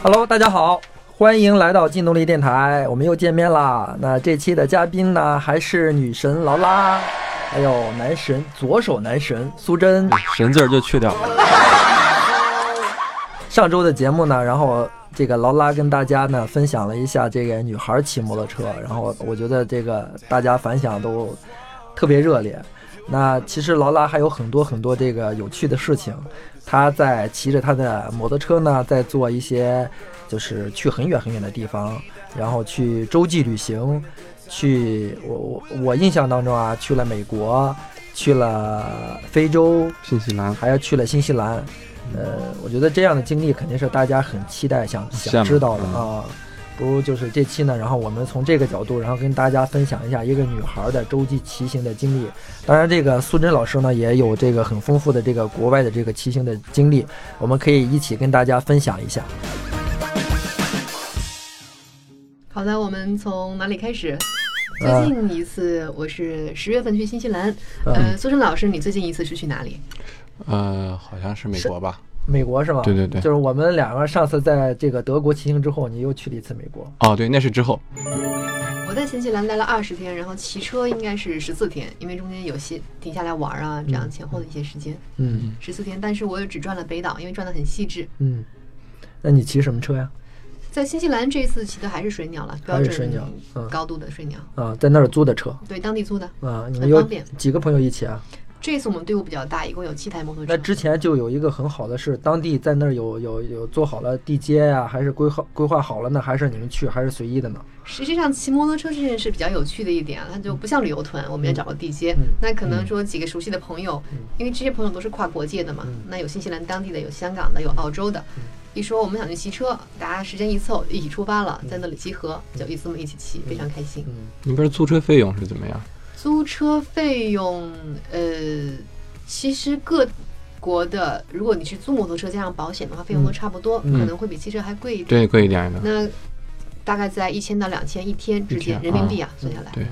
Hello，大家好，欢迎来到劲动力电台，我们又见面啦。那这期的嘉宾呢，还是女神劳拉，还有男神左手男神苏珍。神字儿就去掉了。上周的节目呢，然后这个劳拉跟大家呢分享了一下这个女孩骑摩托车，然后我觉得这个大家反响都特别热烈。那其实劳拉还有很多很多这个有趣的事情，她在骑着他的摩托车呢，在做一些就是去很远很远的地方，然后去洲际旅行，去我我我印象当中啊，去了美国，去了非洲，新西兰还要去了新西兰。呃，我觉得这样的经历肯定是大家很期待、想想知道的啊。不如就是这期呢，然后我们从这个角度，然后跟大家分享一下一个女孩的洲际骑行的经历。当然，这个素珍老师呢也有这个很丰富的这个国外的这个骑行的经历，我们可以一起跟大家分享一下。好的，我们从哪里开始？最近一次我是十月份去新西兰。呃，苏珍老师，你最近一次是去哪里？呃，好像是美国吧？美国是吗？对对对，就是我们两个上次在这个德国骑行之后，你又去了一次美国。哦，对，那是之后。我在新西兰待了二十天，然后骑车应该是十四天，因为中间有些停下来玩啊，这样前后的一些时间。嗯，十四天，但是我又只转了北岛，因为转的很细致。嗯，那你骑什么车呀？在新西兰这一次骑的还是水鸟了，标准高度的水鸟。啊，在那儿租的车？对，当地租的。啊，你们有几个朋友一起啊？这次我们队伍比较大，一共有七台摩托车。那之前就有一个很好的是，当地在那儿有有有做好了地接呀，还是规划规划好了呢？还是你们去，还是随意的呢？实际上，骑摩托车这件事比较有趣的一点啊，它就不像旅游团，我们要找个地接。那可能说几个熟悉的朋友，因为这些朋友都是跨国界的嘛，那有新西兰当地的，有香港的，有澳洲的。一说我们想去骑车，大家时间一凑，一起出发了，在那里集合，就一这么一起骑，非常开心。你不是租车费用是怎么样？租车费用，呃。其实各国的，如果你去租摩托车加上保险的话，费用都差不多，可能会比汽车还贵一点。对，贵一点的。那大概在一千到两千一天之间，人民币啊，算下来。对。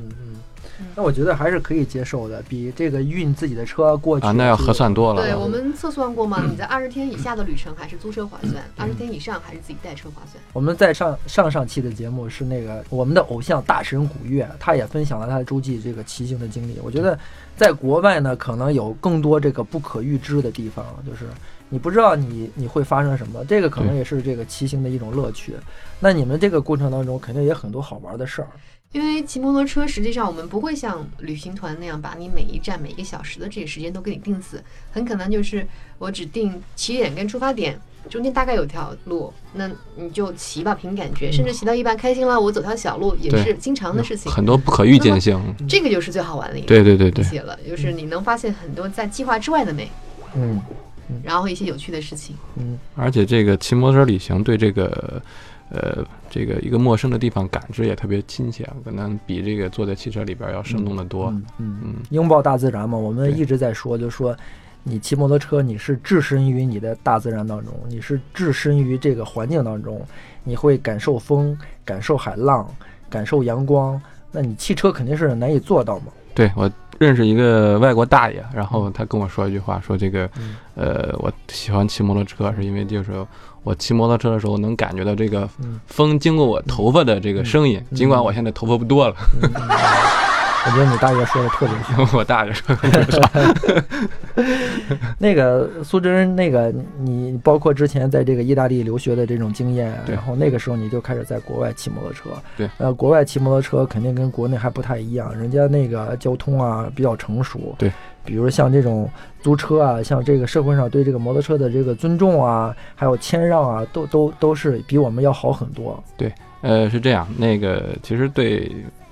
那我觉得还是可以接受的，比这个运自己的车过去啊，那要合算多了。对我们测算过嘛，你在二十天以下的旅程还是租车划算，二十天以上还是自己带车划算。我们在上上上期的节目是那个我们的偶像大神古月，他也分享了他的洲际这个骑行的经历。我觉得在国外呢，可能有更多这个不可预知的地方，就是你不知道你你会发生什么，这个可能也是这个骑行的一种乐趣。那你们这个过程当中肯定也很多好玩的事儿。因为骑摩托车，实际上我们不会像旅行团那样把你每一站每一个小时的这个时间都给你定死，很可能就是我只定起点跟出发点，中间大概有条路，那你就骑吧，凭感觉，甚至骑到一半开心了，我走条小路也是经常的事情。很多不可预见性，这个就是最好玩的一个对对对对，写了，就是你能发现很多在计划之外的美，嗯，然后一些有趣的事情，嗯，而且这个骑摩托车旅行对这个。呃，这个一个陌生的地方感知也特别亲切，可能比这个坐在汽车里边要生动的多。嗯嗯，拥抱大自然嘛，我们一直在说，就说你骑摩托车，你是置身于你的大自然当中，你是置身于这个环境当中，你会感受风，感受海浪，感受阳光。那你汽车肯定是难以做到嘛。对我认识一个外国大爷，然后他跟我说一句话，说这个，呃，我喜欢骑摩托车是因为就是。我骑摩托车的时候，能感觉到这个风经过我头发的这个声音，尽管我现在头发不多了。我觉得你大爷说的特别像，我大爷说的特别好。那个苏珍，那个你包括之前在这个意大利留学的这种经验，然后那个时候你就开始在国外骑摩托车。对，呃，国外骑摩托车肯定跟国内还不太一样，人家那个交通啊比较成熟。对，比如像这种租车啊，像这个社会上对这个摩托车的这个尊重啊，还有谦让啊，都都都是比我们要好很多。对，呃，是这样，那个其实对。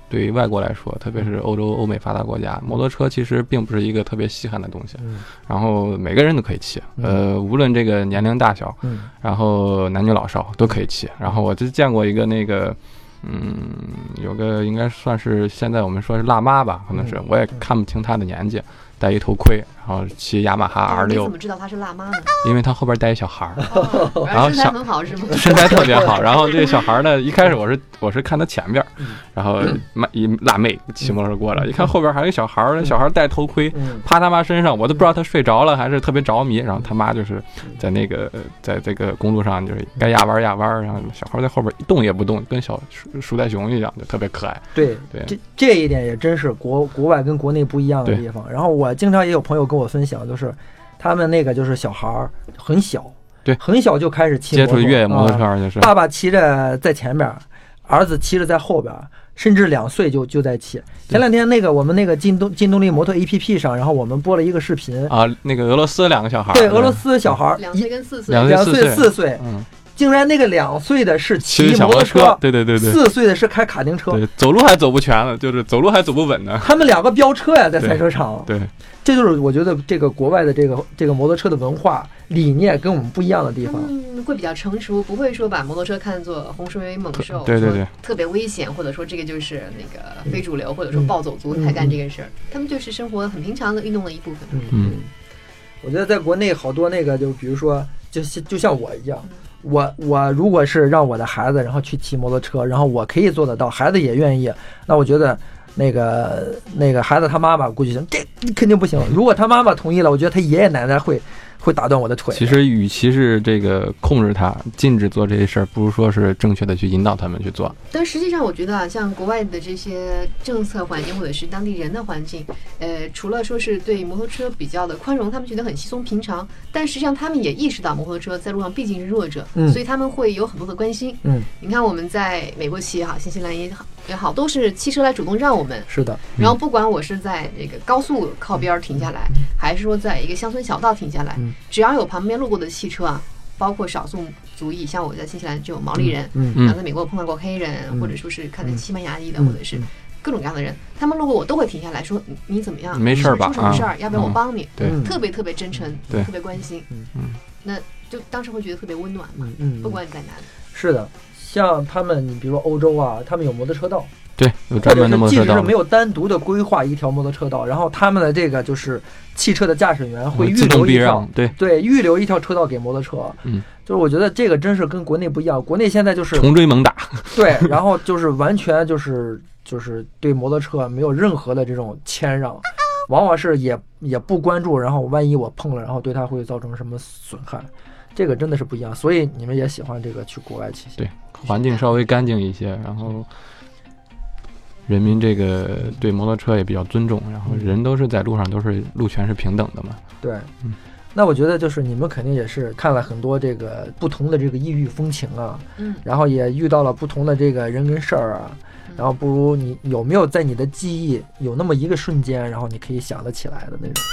对于外国来说，特别是欧洲、欧美发达国家，摩托车其实并不是一个特别稀罕的东西。然后每个人都可以骑，呃，无论这个年龄大小，然后男女老少都可以骑。然后我就见过一个那个，嗯，有个应该算是现在我们说是辣妈吧，可能是我也看不清她的年纪。戴一头盔，然后骑雅马哈 R 六。怎么知道她是辣妈呢？因为她后边带一小孩儿，然后身材很好是吗？身材特别好。然后这个小孩呢，一开始我是我是看他前边，然后一辣妹骑摩托车过来，一看后边还有一小孩儿，小孩戴头盔，趴他妈身上，我都不知道他睡着了还是特别着迷。然后他妈就是在那个在这个公路上就是该压弯压弯，然后小孩在后边一动也不动，跟小鼠鼠袋熊一样，就特别可爱。对对，这这一点也真是国国外跟国内不一样的地方。然后我经常也有朋友跟我分享，就是他们那个就是小孩儿很小，对，很小就开始骑接触越野摩托车，就是爸爸骑着在前边，儿子骑着在后边，甚至两岁就就在骑。前两天那个我们那个劲动劲动力摩托 A P P 上，然后我们播了一个视频啊，那个俄罗斯两个小孩，对，俄罗斯小孩，两岁跟四岁，两岁四岁，嗯。竟然那个两岁的是骑摩托车，对对对对，四岁的是开卡丁车，对，走路还走不全了，就是走路还走不稳呢。他们两个飙车呀，在赛车场，对，这就是我觉得这个国外的这个这个摩托车的文化理念跟我们不一样的地方。嗯，会比较成熟，不会说把摩托车看作洪水猛兽，对对对，特别危险，或者说这个就是那个非主流，或者说暴走族才干这个事儿。他们就是生活很平常的运动的一部分。嗯，我觉得在国内好多那个，就比如说，就就像我一样。我我如果是让我的孩子然后去骑摩托车，然后我可以做得到，孩子也愿意，那我觉得那个那个孩子他妈妈估计行这肯定不行。如果他妈妈同意了，我觉得他爷爷奶奶会。会打断我的腿。其实，与其是这个控制他、禁止做这些事儿，不如说是正确的去引导他们去做。但实际上，我觉得啊，像国外的这些政策环境，或者是当地人的环境，呃，除了说是对摩托车比较的宽容，他们觉得很稀松平常，但实际上他们也意识到摩托车在路上毕竟是弱者，所以他们会有很多的关心。嗯，你看我们在美国骑也好，新西兰也好。也好，都是汽车来主动让我们是的。然后不管我是在这个高速靠边停下来，还是说在一个乡村小道停下来，只要有旁边路过的汽车啊，包括少数族裔，像我在新西兰就有毛利人，然后在美国碰到过黑人，或者说是看见西班牙裔的，或者是各种各样的人，他们路过我都会停下来说你怎么样？没事吧？出什么事儿？要不要我帮你？对，特别特别真诚，特别关心。嗯嗯，那就当时会觉得特别温暖嘛。嗯，不管你在哪里。是的。像他们，你比如说欧洲啊，他们有摩托车道，对，有专门的摩托车道。即使是没有单独的规划一条摩托车道，然后他们的这个就是汽车的驾驶员会预留一条，对对，预留一条车道给摩托车。嗯，就是我觉得这个真是跟国内不一样，国内现在就是穷追猛打，对，然后就是完全就是就是对摩托车没有任何的这种谦让，往往是也也不关注，然后万一我碰了，然后对他会造成什么损害。这个真的是不一样，所以你们也喜欢这个去国外骑行。对，环境稍微干净一些，然后人民这个对摩托车也比较尊重，然后人都是在路上都是路权是平等的嘛。对，嗯，那我觉得就是你们肯定也是看了很多这个不同的这个异域风情啊，嗯，然后也遇到了不同的这个人跟事儿啊，然后不如你有没有在你的记忆有那么一个瞬间，然后你可以想得起来的那种？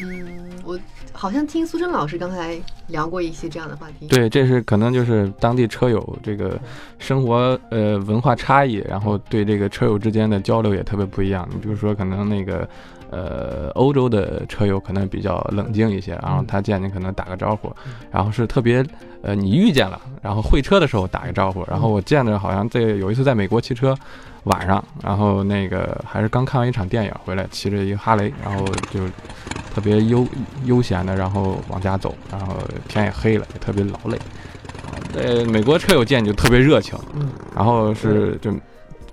嗯，我好像听苏珍老师刚才聊过一些这样的话题。对，这是可能就是当地车友这个生活呃文化差异，然后对这个车友之间的交流也特别不一样。你比如说，可能那个呃欧洲的车友可能比较冷静一些，然后他见你可能打个招呼，然后是特别呃你遇见了，然后会车的时候打个招呼。然后我见着好像在有一次在美国骑车。晚上，然后那个还是刚看完一场电影回来，骑着一个哈雷，然后就特别悠悠闲的，然后往家走，然后天也黑了，也特别劳累。呃，美国车友见你就特别热情，然后是就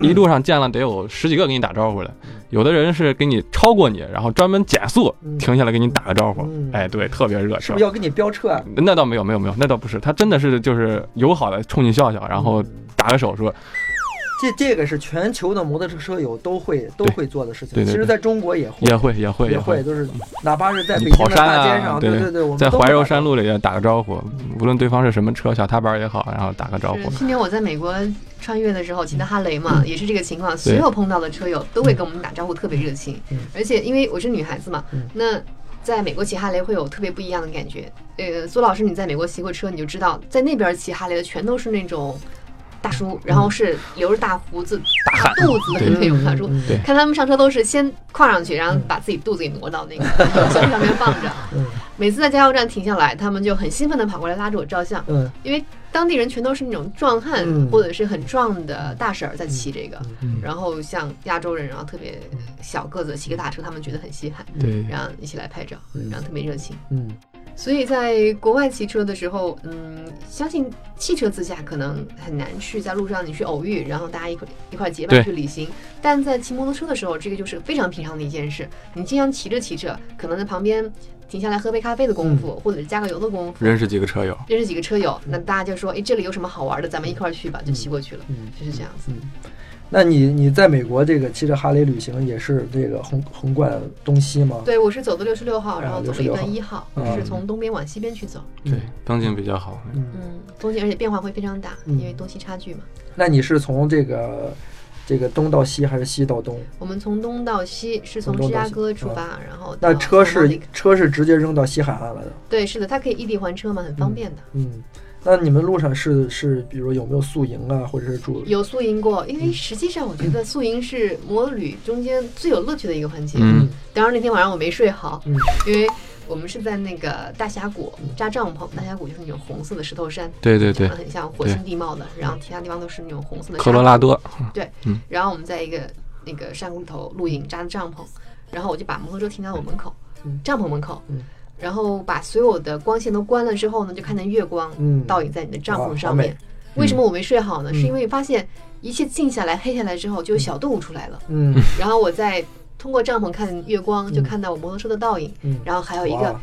一路上见了得有十几个给你打招呼的，有的人是给你超过你，然后专门减速停下来给你打个招呼，哎，对，特别热情。是不是要跟你飙车啊？那倒没有，没有，没有，那倒不是，他真的是就是友好的冲你笑笑，然后打个手说。这这个是全球的摩托车车友都会都会做的事情。其实，在中国也会也会也会也会，就是哪怕是在北京的大街上，对对对，我们在怀柔山路里打个招呼，无论对方是什么车，小踏板也好，然后打个招呼。去年我在美国穿越的时候骑的哈雷嘛，也是这个情况，所有碰到的车友都会跟我们打招呼，特别热情。而且因为我是女孩子嘛，那在美国骑哈雷会有特别不一样的感觉。呃，苏老师，你在美国骑过车，你就知道，在那边骑哈雷的全都是那种。大叔，然后是留着大胡子、大肚子的那种大叔。看他们上车都是先跨上去，然后把自己肚子给挪到那个 箱子上面放着。每次在加油站停下来，他们就很兴奋地跑过来拉着我照相。嗯，因为当地人全都是那种壮汉或者是很壮的大婶儿在骑这个，然后像亚洲人，然后特别小个子骑个大车，他们觉得很稀罕。对，然后一起来拍照，然后特别热情。嗯。所以在国外骑车的时候，嗯，相信汽车自驾可能很难去在路上你去偶遇，然后大家一块一块结伴去旅行。但在骑摩托车的时候，这个就是非常平常的一件事。你经常骑着骑着，可能在旁边停下来喝杯咖啡的功夫，或者是加个油的功夫，认识几个车友，认识几个车友，那大家就说，哎，这里有什么好玩的，咱们一块去吧，就骑过去了，嗯。就是这样子。那你你在美国这个骑着哈雷旅行也是这个横横贯东西吗？对，我是走的六十六号，然后走了一段一号，是从东边往西边去走。对，风景比较好。嗯，风景而且变化会非常大，因为东西差距嘛。那你是从这个这个东到西还是西到东？我们从东到西是从芝加哥出发，然后那车是车是直接扔到西海岸了的。对，是的，它可以异地还车嘛，很方便的。嗯。那你们路上是是，比如有没有宿营啊，或者是住？有宿营过，因为实际上我觉得宿营是摩旅中间最有乐趣的一个环节。嗯。当然那天晚上我没睡好，嗯因为我们是在那个大峡谷扎帐篷，大峡谷就是那种红色的石头山，对对对，很像火星地貌的，然后其他地方都是那种红色的。科罗拉多。对。嗯。然后我们在一个那个山谷里头露营扎的帐篷，然后我就把摩托车停在我门口，帐篷门口。嗯。然后把所有的光线都关了之后呢，就看见月光倒影在你的帐篷上面。为什么我没睡好呢？是因为发现一切静下来、黑下来之后，就有小动物出来了。嗯，然后我再通过帐篷看月光，就看到我摩托车的倒影。嗯，然后还有一个。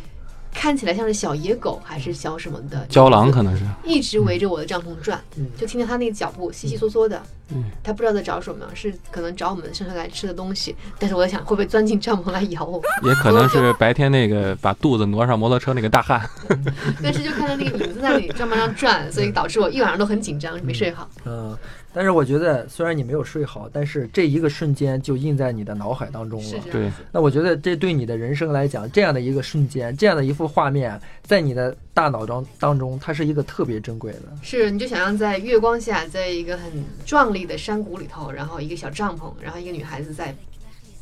看起来像是小野狗还是小什么的？郊狼可能是一直围着我的帐篷转，就听见他那个脚步悉悉嗦嗦的。嗯，他不知道在找什么，是可能找我们剩下来吃的东西。但是我在想，会不会钻进帐篷来咬我？也可能是白天那个把肚子挪上摩托车那个大汉。但是就看到那个影子在那里帐篷上转，所以导致我一晚上都很紧张，没睡好。嗯。但是我觉得，虽然你没有睡好，但是这一个瞬间就印在你的脑海当中了。对。那我觉得这对你的人生来讲，这样的一个瞬间，这样的一幅画面，在你的大脑中当中，它是一个特别珍贵的。是，你就想象在月光下，在一个很壮丽的山谷里头，然后一个小帐篷，然后一个女孩子在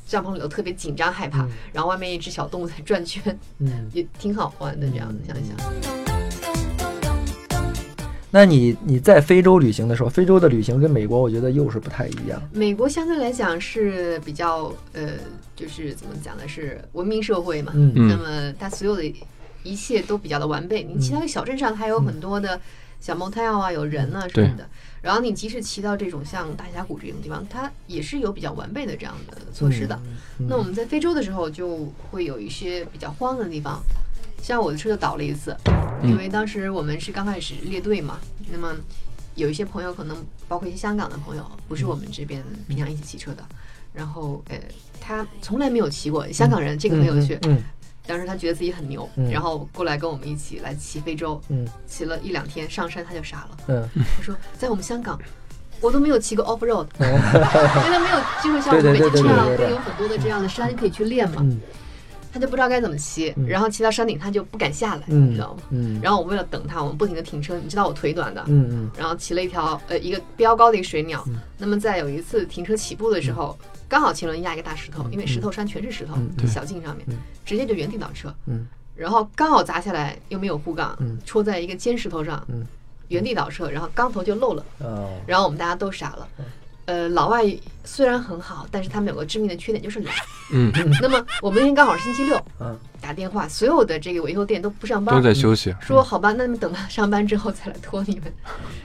帐篷里头特别紧张害怕，然后外面一只小动物在转圈，嗯，也挺好玩的。这样子想一想。那你你在非洲旅行的时候，非洲的旅行跟美国我觉得又是不太一样。美国相对来讲是比较呃，就是怎么讲呢？是文明社会嘛。嗯那么它所有的一切都比较的完备。你其他的小镇上，还有很多的小 motel 啊，有人啊什么的。然后你即使骑到这种像大峡谷这种地方，它也是有比较完备的这样的措施的。那我们在非洲的时候，就会有一些比较荒的地方。像我的车就倒了一次，因为当时我们是刚开始列队嘛，那么有一些朋友可能包括一些香港的朋友，不是我们这边平常一起骑车的，然后呃，他从来没有骑过，香港人这个很有趣，当时他觉得自己很牛，然后过来跟我们一起来骑非洲，嗯骑了一两天上山他就傻了，他说在我们香港我都没有骑过 off road，因 为他没有机会像我们北京这样，会有很多的这样的山可以去练嘛。他就不知道该怎么骑，然后骑到山顶他就不敢下来，你知道吗？然后我为了等他，我们不停的停车。你知道我腿短的，然后骑了一条呃一个标高的一个水鸟。那么在有一次停车起步的时候，刚好前轮压一个大石头，因为石头山全是石头，小径上面直接就原地倒车。然后刚好砸下来又没有护杠，戳在一个尖石头上，原地倒车，然后钢头就漏了。然后我们大家都傻了。呃，老外虽然很好，但是他们有个致命的缺点，就是懒。嗯，那么我们那天刚好是星期六，嗯，打电话，所有的这个维修店都不上班，都在休息。说好吧，那你们等他上班之后再来拖你们。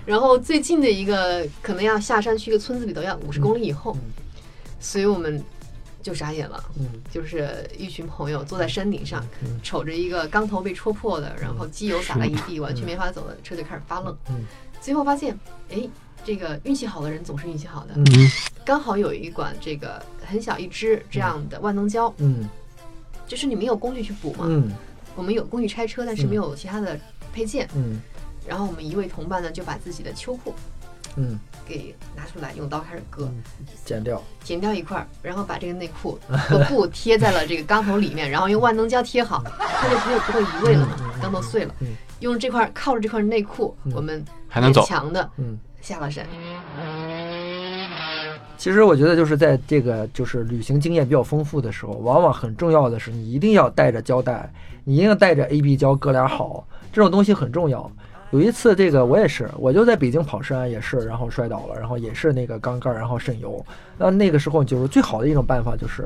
然后最近的一个可能要下山去一个村子里头，要五十公里以后，所以我们就傻眼了。嗯，就是一群朋友坐在山顶上，瞅着一个钢头被戳破的，然后机油洒了一地，完全没法走的车就开始发愣。嗯，最后发现，哎。这个运气好的人总是运气好的，刚好有一管这个很小一支这样的万能胶，嗯，就是你没有工具去补嘛，嗯，我们有工具拆车，但是没有其他的配件，嗯，然后我们一位同伴呢就把自己的秋裤，嗯，给拿出来用刀开始割，剪掉，剪掉一块儿，然后把这个内裤和布贴在了这个钢头里面，然后用万能胶贴好，它就不会不会移位了嘛，钢头碎了，用这块靠着这块内裤，我们还能走。强的，嗯。下了山。其实我觉得就是在这个就是旅行经验比较丰富的时候，往往很重要的是你一定要带着胶带，你一定要带着 A B 胶哥俩好，这种东西很重要。有一次这个我也是，我就在北京跑山也是，然后摔倒了，然后也是那个缸盖，然后渗油。那那个时候就是最好的一种办法就是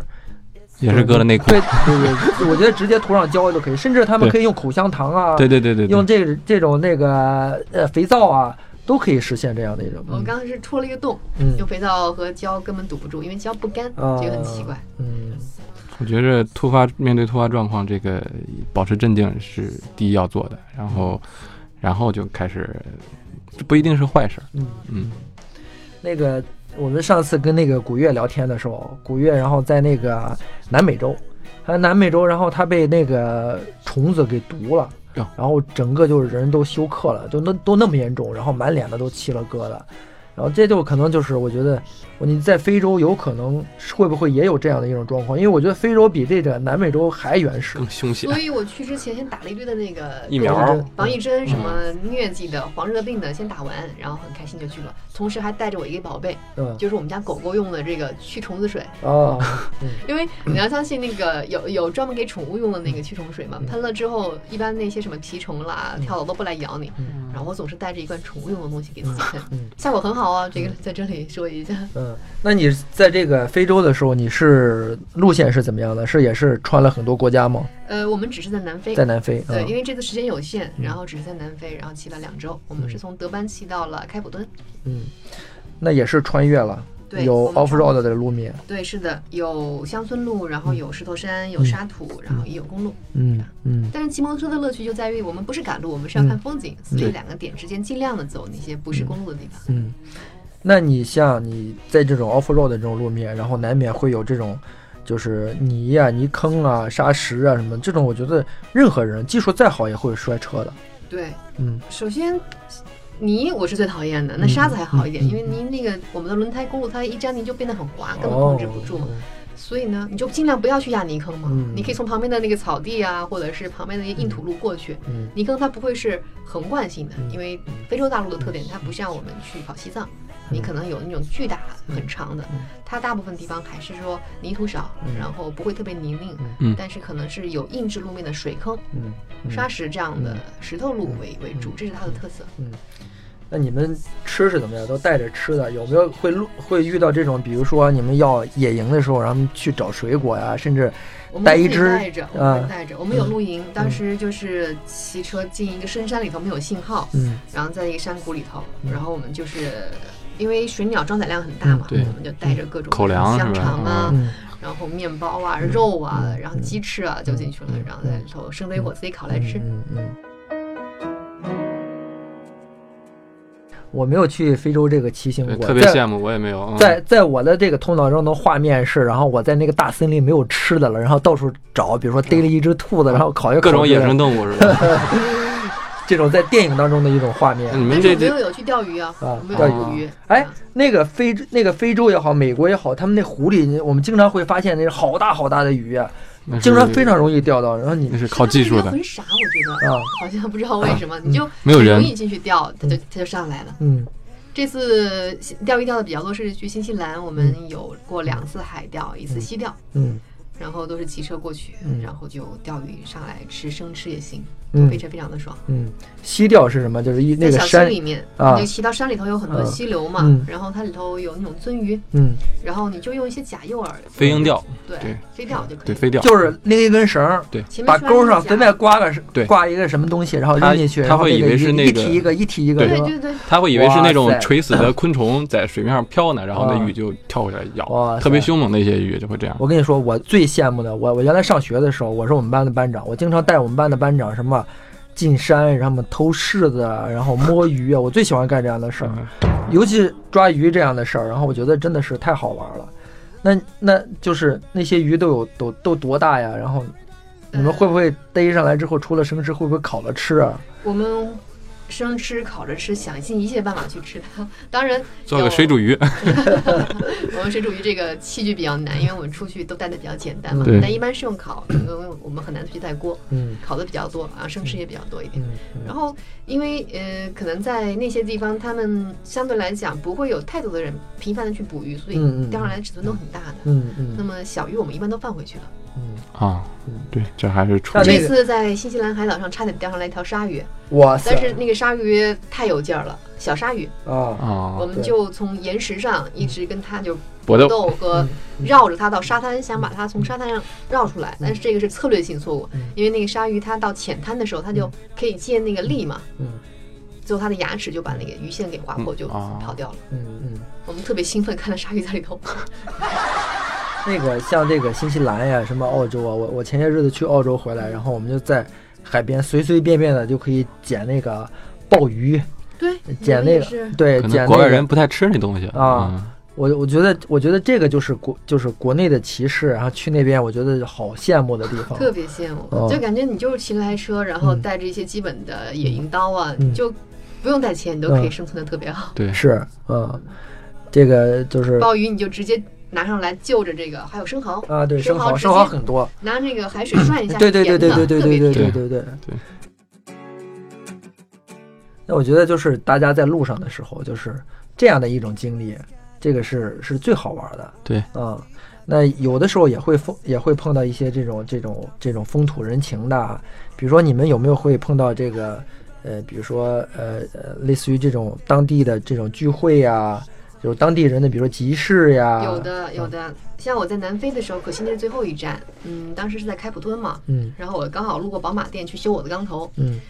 也是搁了内裤。对对对，我觉得直接涂上胶就可以，甚至他们可以用口香糖啊，对对对对，用这这种那个呃肥皂啊。都可以实现这样的一种。我刚刚是戳了一个洞，用肥皂和胶根本堵不住，因为胶不干，这个很奇怪。嗯，我觉着突发面对突发状况，这个保持镇定是第一要做的，然后，然后就开始，不一定是坏事。嗯嗯。那个我们上次跟那个古月聊天的时候，古月然后在那个南美洲，他南美洲，然后他被那个虫子给毒了。然后整个就是人都休克了，就那都那么严重，然后满脸的都起了疙瘩，然后这就可能就是我觉得。你在非洲有可能会不会也有这样的一种状况？因为我觉得非洲比这个南美洲还原始，更凶险。所以我去之前先打了一堆的那个疫苗、防疫针，什么疟疾的、黄热病的，先打完，然后很开心就去了。同时还带着我一个宝贝，就是我们家狗狗用的这个驱虫子水。哦，因为你要相信那个有有专门给宠物用的那个驱虫水嘛，喷了之后，一般那些什么蜱虫啦、跳蚤都不来咬你。然后我总是带着一罐宠物用的东西给自己喷，效果很好啊。这个在这里说一下。嗯那你在这个非洲的时候，你是路线是怎么样的？是也是穿了很多国家吗？呃，我们只是在南非，在南非。对，因为这次时间有限，然后只是在南非，然后骑了两周。我们是从德班骑到了开普敦。嗯，那也是穿越了，有 off road 的路面。对，是的，有乡村路，然后有石头山，有沙土，然后也有公路。嗯嗯。但是骑摩托车的乐趣就在于，我们不是赶路，我们是要看风景，所以两个点之间尽量的走那些不是公路的地方。嗯。那你像你在这种 off road 的这种路面，然后难免会有这种，就是泥呀、泥坑啊、沙石啊什么，这种我觉得任何人技术再好也会摔车的。对，嗯，首先泥我是最讨厌的，那沙子还好一点，因为泥那个我们的轮胎公路它一沾泥就变得很滑，根本控制不住。所以呢，你就尽量不要去压泥坑嘛。你可以从旁边的那个草地啊，或者是旁边的那些硬土路过去。泥坑它不会是横贯性的，因为非洲大陆的特点，它不像我们去跑西藏。你可能有那种巨大很长的，它大部分地方还是说泥土少，然后不会特别泥泞，但是可能是有硬质路面的水坑、沙石这样的石头路为为主，这是它的特色。嗯，那你们吃是怎么样？都带着吃的，有没有会路会遇到这种？比如说你们要野营的时候，然后去找水果呀，甚至带一只带着，带着。我们有露营，当时就是骑车进一个深山里头，没有信号，嗯，然后在一个山谷里头，然后我们就是。因为水鸟装载量很大嘛，我们就带着各种口粮香肠啊，然后面包啊、肉啊，然后鸡翅啊就进去了，然后在里头生堆火自己烤来吃。嗯嗯。我没有去非洲这个骑行过，特别羡慕，我也没有。在在我的这个头脑中的画面是，然后我在那个大森林没有吃的了，然后到处找，比如说逮了一只兔子，然后烤一烤。各种野生动物是吧？这种在电影当中的一种画面。你们这没有有去钓鱼啊？啊，钓鱼。哎，那个非那个非洲也好，美国也好，他们那湖里，我们经常会发现那好大好大的鱼啊，经常非常容易钓到。然后你那是靠技术的。很傻，我觉得啊，好像不知道为什么，你就没有人容易进去钓，它就它就上来了。嗯，这次钓鱼钓的比较多是去新西兰，我们有过两次海钓，一次西钓。嗯。然后都是骑车过去，然后就钓鱼上来吃生吃也行，非常非常的爽。嗯，溪钓是什么？就是一那个山里面啊，你骑到山里头有很多溪流嘛，然后它里头有那种鳟鱼，嗯，然后你就用一些假诱饵，飞鹰钓，对，飞钓就可以，对，飞钓就是拎一根绳，对，把钩上随便挂个对，挂一个什么东西，然后扔进去，他会以为是那个一提一个一提一个，对对对，他会以为是那种垂死的 昆虫在水面上飘呢，然后那鱼就跳回来咬，特别凶猛那些鱼就会这样。我跟你说，我最羡慕的我我。原来上学的时候，我是我们班的班长，我经常带我们班的班长什么进山，然后偷柿子，然后摸鱼啊，我最喜欢干这样的事儿，尤其抓鱼这样的事儿，然后我觉得真的是太好玩了。那那就是那些鱼都有都都多大呀？然后你们会不会逮上来之后，除了生吃，会不会烤了吃啊？我们生吃、烤着吃，想尽一切办法去吃它。当然，做个水煮鱼。我们水煮鱼这个器具比较难，因为我们出去都带的比较简单嘛。但一般是用烤，因为我们很难去带锅。嗯，烤的比较多，然后生吃也比较多一点。然后，因为呃，可能在那些地方，他们相对来讲不会有太多的人频繁的去捕鱼，所以钓上来的尺寸都很大的。嗯嗯。那么小鱼我们一般都放回去了。嗯啊，对，这还是出这次在新西兰海岛上差点钓上来一条鲨鱼，哇！但是那个鲨鱼太有劲儿了，小鲨鱼啊啊！我们就从岩石上一直跟它就搏斗和绕着它到沙滩，想把它从沙滩上绕出来，但是这个是策略性错误，因为那个鲨鱼它到浅滩的时候，它就可以借那个力嘛，嗯，最后它的牙齿就把那个鱼线给划破，就跑掉了，嗯嗯，我们特别兴奋，看到鲨鱼在里头。那个像这个新西兰呀，什么澳洲啊，我我前些日子去澳洲回来，然后我们就在海边随随便便的就可以捡那个鲍鱼，对，捡那个对，捡国外人不太吃那东西啊。我我觉得我觉得这个就是国就是国内的歧视，然后去那边我觉得好羡慕的地方，特别羡慕，就感觉你就是骑了台车，然后带着一些基本的野营刀啊，就不用带钱，你都可以生存的特别好。对，是，嗯，这个就是鲍鱼，你就直接。拿上来就着这个，还有生蚝啊，对，生蚝生蚝很多，拿那个海水涮一下，对对对对对对对对对对对。那我觉得就是大家在路上的时候，就是这样的一种经历，这个是是最好玩的。对，嗯，那有的时候也会风也会碰到一些这种这种这种风土人情的，比如说你们有没有会碰到这个呃，比如说呃呃，类似于这种当地的这种聚会呀？就是当地人的，比如说集市呀，有的有的。像我在南非的时候，可惜那是最后一站，嗯，当时是在开普敦嘛，嗯，然后我刚好路过宝马店去修我的钢头，嗯，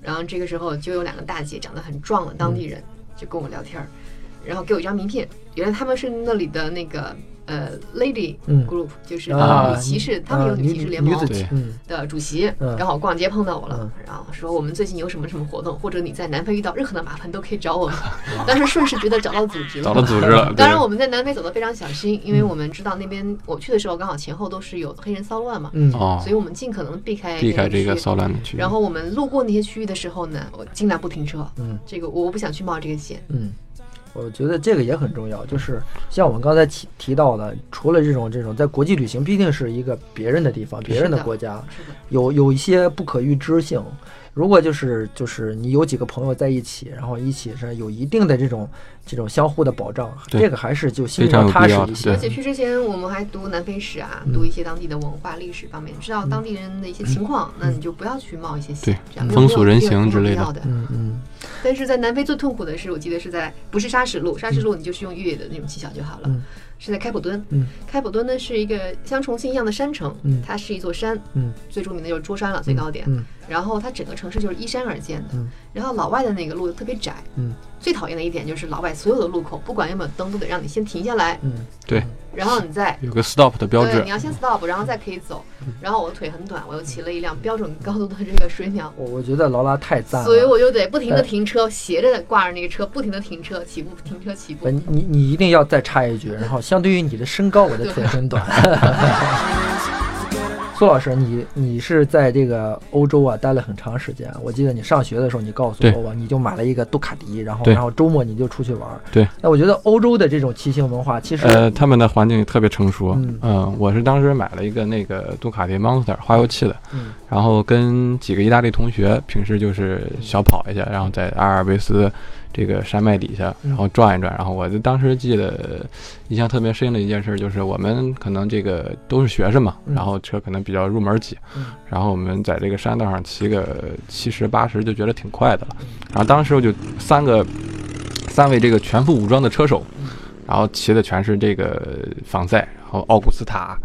然后这个时候就有两个大姐，长得很壮的当地人，就跟我聊天儿，然后给我一张名片，原来他们是那里的那个。呃，Lady Group 就是女骑士，他们有女骑士联盟的主席，刚好逛街碰到我了，然后说我们最近有什么什么活动，或者你在南非遇到任何的麻烦都可以找我们。当时顺势觉得找到组织了，找到组织了。当然我们在南非走得非常小心，因为我们知道那边我去的时候刚好前后都是有黑人骚乱嘛，嗯，所以我们尽可能避开避开这个骚乱的区域。然后我们路过那些区域的时候呢，我尽量不停车，嗯，这个我不想去冒这个险，嗯。我觉得这个也很重要，就是像我们刚才提提到的，除了这种这种在国际旅行，毕竟是一个别人的地方，别人的国家，有有一些不可预知性。如果就是就是你有几个朋友在一起，然后一起是有一定的这种这种相互的保障，这个还是就心里踏实一些。而且去之前我们还读南非史啊，读一些当地的文化历史方面，知道当地人的一些情况，那你就不要去冒一些险，这样风俗人情之类的。嗯嗯。但是在南非最痛苦的是，我记得是在不是沙石路，沙石路你就是用越野的那种技巧就好了。是在开普敦，嗯，开普敦呢是一个像重庆一样的山城，嗯，它是一座山，嗯，最著名的就是桌山了，最高点，嗯，然后它整个城市就是依山而建的，嗯，然后老外的那个路特别窄，嗯，最讨厌的一点就是老外所有的路口不管有没有灯都得让你先停下来，嗯，对。然后你再有个 stop 的标志，你要先 stop，然后再可以走。然后我的腿很短，我又骑了一辆标准高度的这个水鸟。我我觉得劳拉太赞了，所以我就得不停的停车，斜着挂着那个车，不停的停车起步，停车起步。你你一定要再插一句，然后相对于你的身高，我的腿很短。苏老师，你你是在这个欧洲啊待了很长时间。我记得你上学的时候，你告诉我吧，你就买了一个杜卡迪，然后然后周末你就出去玩。对，那我觉得欧洲的这种骑行文化，其实呃，他们的环境特别成熟。嗯，我是当时买了一个那个杜卡迪 Monster 花油器的，然后跟几个意大利同学平时就是小跑一下，然后在阿尔卑斯。这个山脉底下，然后转一转，然后我就当时记得印象特别深的一件事，就是我们可能这个都是学生嘛，然后车可能比较入门级，然后我们在这个山道上骑个七十八十就觉得挺快的了，然后当时我就三个三位这个全副武装的车手，然后骑的全是这个仿赛，然后奥古斯塔，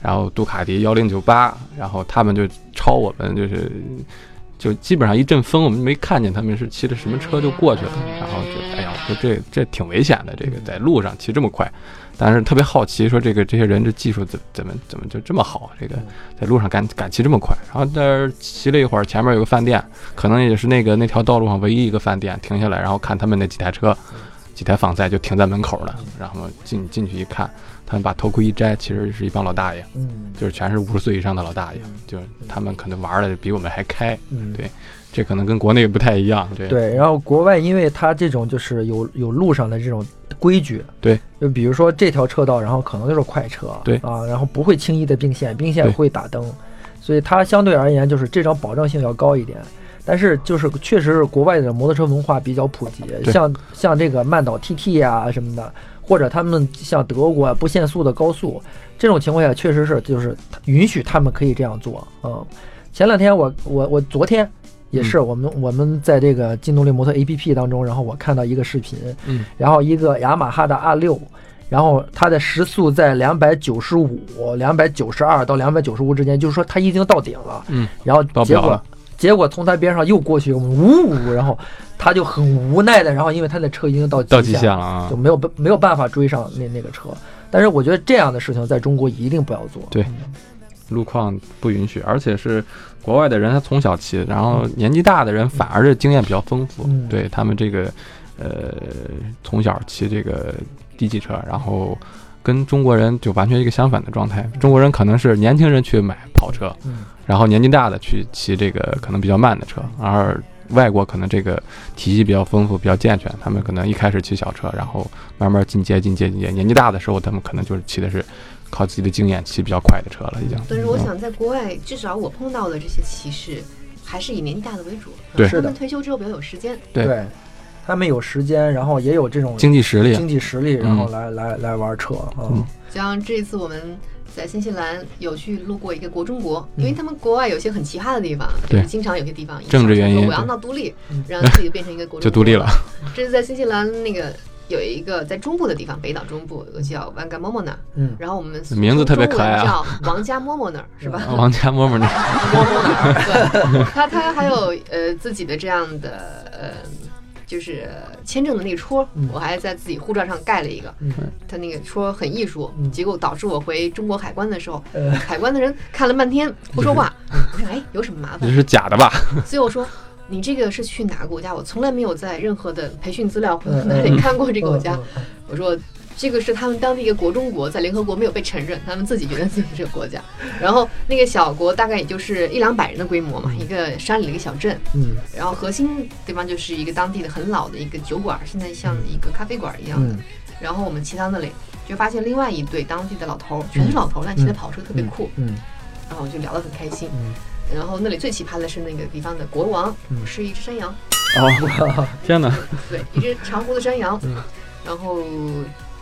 然后杜卡迪幺零九八，然后他们就超我们就是。就基本上一阵风，我们没看见他们是骑的什么车就过去了，然后就哎呀，说这这挺危险的，这个在路上骑这么快，但是特别好奇，说这个这些人这技术怎怎么怎么就这么好，这个在路上敢敢骑这么快，然后在这骑了一会儿，前面有个饭店，可能也是那个那条道路上唯一一个饭店，停下来，然后看他们那几台车，几台仿赛就停在门口了，然后进进去一看，他们把头盔一摘，其实是一帮老大爷，嗯，就是全是五十岁以上的老大爷，就是他们可能玩的比我们还开，嗯，对，这可能跟国内不太一样，对，对，然后国外因为它这种就是有有路上的这种规矩，对，就比如说这条车道，然后可能就是快车，对。啊，然后不会轻易的并线，并线会打灯，所以它相对而言就是这种保障性要高一点。但是就是确实是国外的摩托车文化比较普及，像像这个曼岛 TT 呀、什么的，或者他们像德国啊不限速的高速，这种情况下确实是就是允许他们可以这样做。嗯，前两天我我我昨天也是我们、我们在这个劲动力摩托 APP 当中，然后我看到一个视频，嗯，然后一个雅马哈的 R 六。然后它的时速在两百九十五、两百九十二到两百九十五之间，就是说它已经到顶了。嗯，然后结果结果从他边上又过去，呜呜，然后他就很无奈的，然后因为他的车已经到到极极限了啊。就，没有没有办法追上那那个车。但是我觉得这样的事情在中国一定不要做。对。嗯。路况不允许，而且是国外的人，他从小骑，然后年纪大的人反而是经验比较丰富，嗯。对他们这个呃从小骑这个低级车，然后跟中国人就完全一个相反的状态。中国人可能是年轻人去买跑车，嗯然后年纪大的去骑这个可能比较慢的车，而外国可能这个体系比较丰富、比较健全，他们可能一开始骑小车，然后慢慢进阶、进阶、进阶。年纪大的时候，他们可能就是骑的是靠自己的经验骑比较快的车了，已经。但是我想在国外，至少我碰到的这些骑士，还是以年纪大的为主。对他们退休之后比较有时间。对对，他们有时间，然后也有这种经济实力，经济实力，然后嗯来来来玩车啊。嗯。像这次我们在新西兰有去路过一个国中国，嗯。因为他们国外有些很奇葩的地方，就对是经常有些地方政治原因。我要闹独立嗯，然后自己就变成一个国中国。就独立了。。这次在新西兰那个有一个在中部的地方，北岛中部有个叫 Wanga Momona，嗯，然后我们名字特别可爱啊。叫王家摸摸那儿是吧？王家摸摸那，摸摸那儿，对，他他还有呃自己的这样的呃。就是签证的那个戳，嗯我还在自己护照上盖了一个，嗯他那个戳很艺术，嗯结果导致我回中国海关的时候，呃 海关的人看了半天不说话，我说哎有什么麻烦？这是假的吧？所以我说你这个是去哪个国家？我从来没有在任何的培训资料或者嗯哪里 看过这个国家嗯。嗯我说这个是他们当地一个国中国，在联合国没有被承认，他们自己觉得自己是个国家。然后那个小国大概也就是一两百人的规模嘛，一个山里的一个小镇。嗯。然后核心地方就是一个当地的很老的一个酒馆，现在像一个咖啡馆一样的。嗯。然后我们骑到那里，就发现另外一对当地的老头儿，全是老头儿，但骑的跑车特别酷，嗯。然后就聊得很开心。嗯。然后那里最奇葩的是那个地方的国王嗯。是一只山羊，哦，天哪！对，一只长胡子山羊。嗯，然后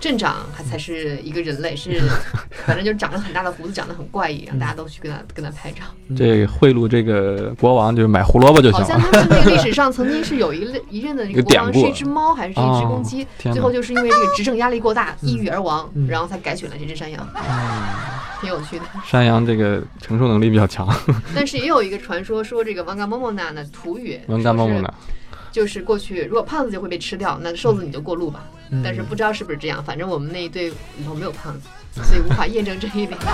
镇长还才是一个人类，是 反正就长了很大的胡子，长得很怪异，让大家都去跟他跟他拍照。嗯这贿赂这个国王就是买胡萝卜就行好像了。他们那个历史上曾经是有一类 一任的这个国王是一只猫还是一只公鸡最后就是因为这个执政压力过大，抑郁而亡嗯，然后才改选了这只山羊，挺有趣的。山羊这个承受能力比较强，但是也有一个传说说这个王嘎莫莫纳呢土语，文干梦梦呢？就是过去如果胖子就会被吃掉，那瘦子你就过路吧。嗯但是不知道是不是这样，反正我们那一队里头没有胖子，所以无法验证这一点。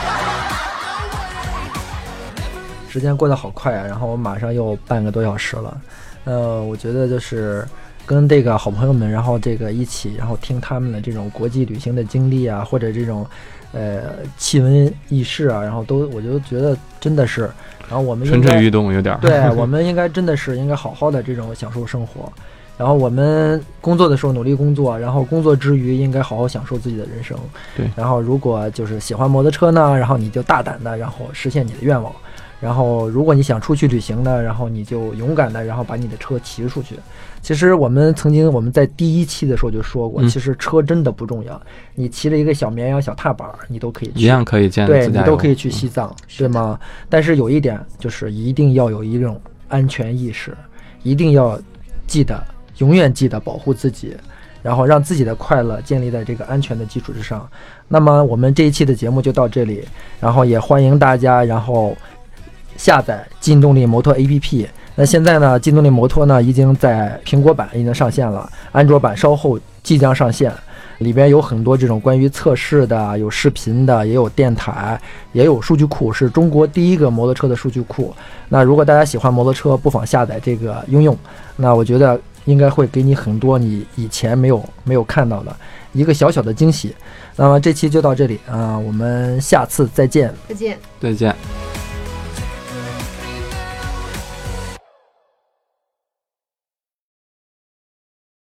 时间过得好快啊，然后我马上又半个多小时了。呃，我觉得就是跟这个好朋友们，然后这个一起，然后听他们的这种国际旅行的经历啊，或者这种呃奇闻异事啊，然后都我就觉得真的是，然后我们蠢蠢欲动有点儿。对，我们应该真的是应该好好的这种享受生活。然后我们工作的时候努力工作，然后工作之余应该好好享受自己的人生。对然后如果就是喜欢摩托车呢，然后你就大胆的，然后实现你的愿望。然后如果你想出去旅行呢，然后你就勇敢的，然后把你的车骑出去。其实我们曾经我们在第一期的时候就说过，嗯其实车真的不重要，你骑了一个小绵羊、小踏板儿，你都可以去。一样可以见对你都可以去西藏，对吗？但是有一点就是一定要有一种安全意识，一定要记得，永远记得保护自己，然后让自己的快乐建立在这个安全的基础之上。那么我们这一期的节目就到这里，然后也欢迎大家，然后下载劲动力摩托 APP。那现在呢，劲动力摩托呢已经在苹果版已经上线了，安卓版稍后即将上线。里边有很多这种关于测试的，有视频的，也有电台，也有数据库，是中国第一个摩托车的数据库。那如果大家喜欢摩托车，不妨下载这个应用。那我觉得应该会给你很多你以前没有没有看到的一个小小的惊喜。那么这期就到这里啊，我们下次再见，再见，再见。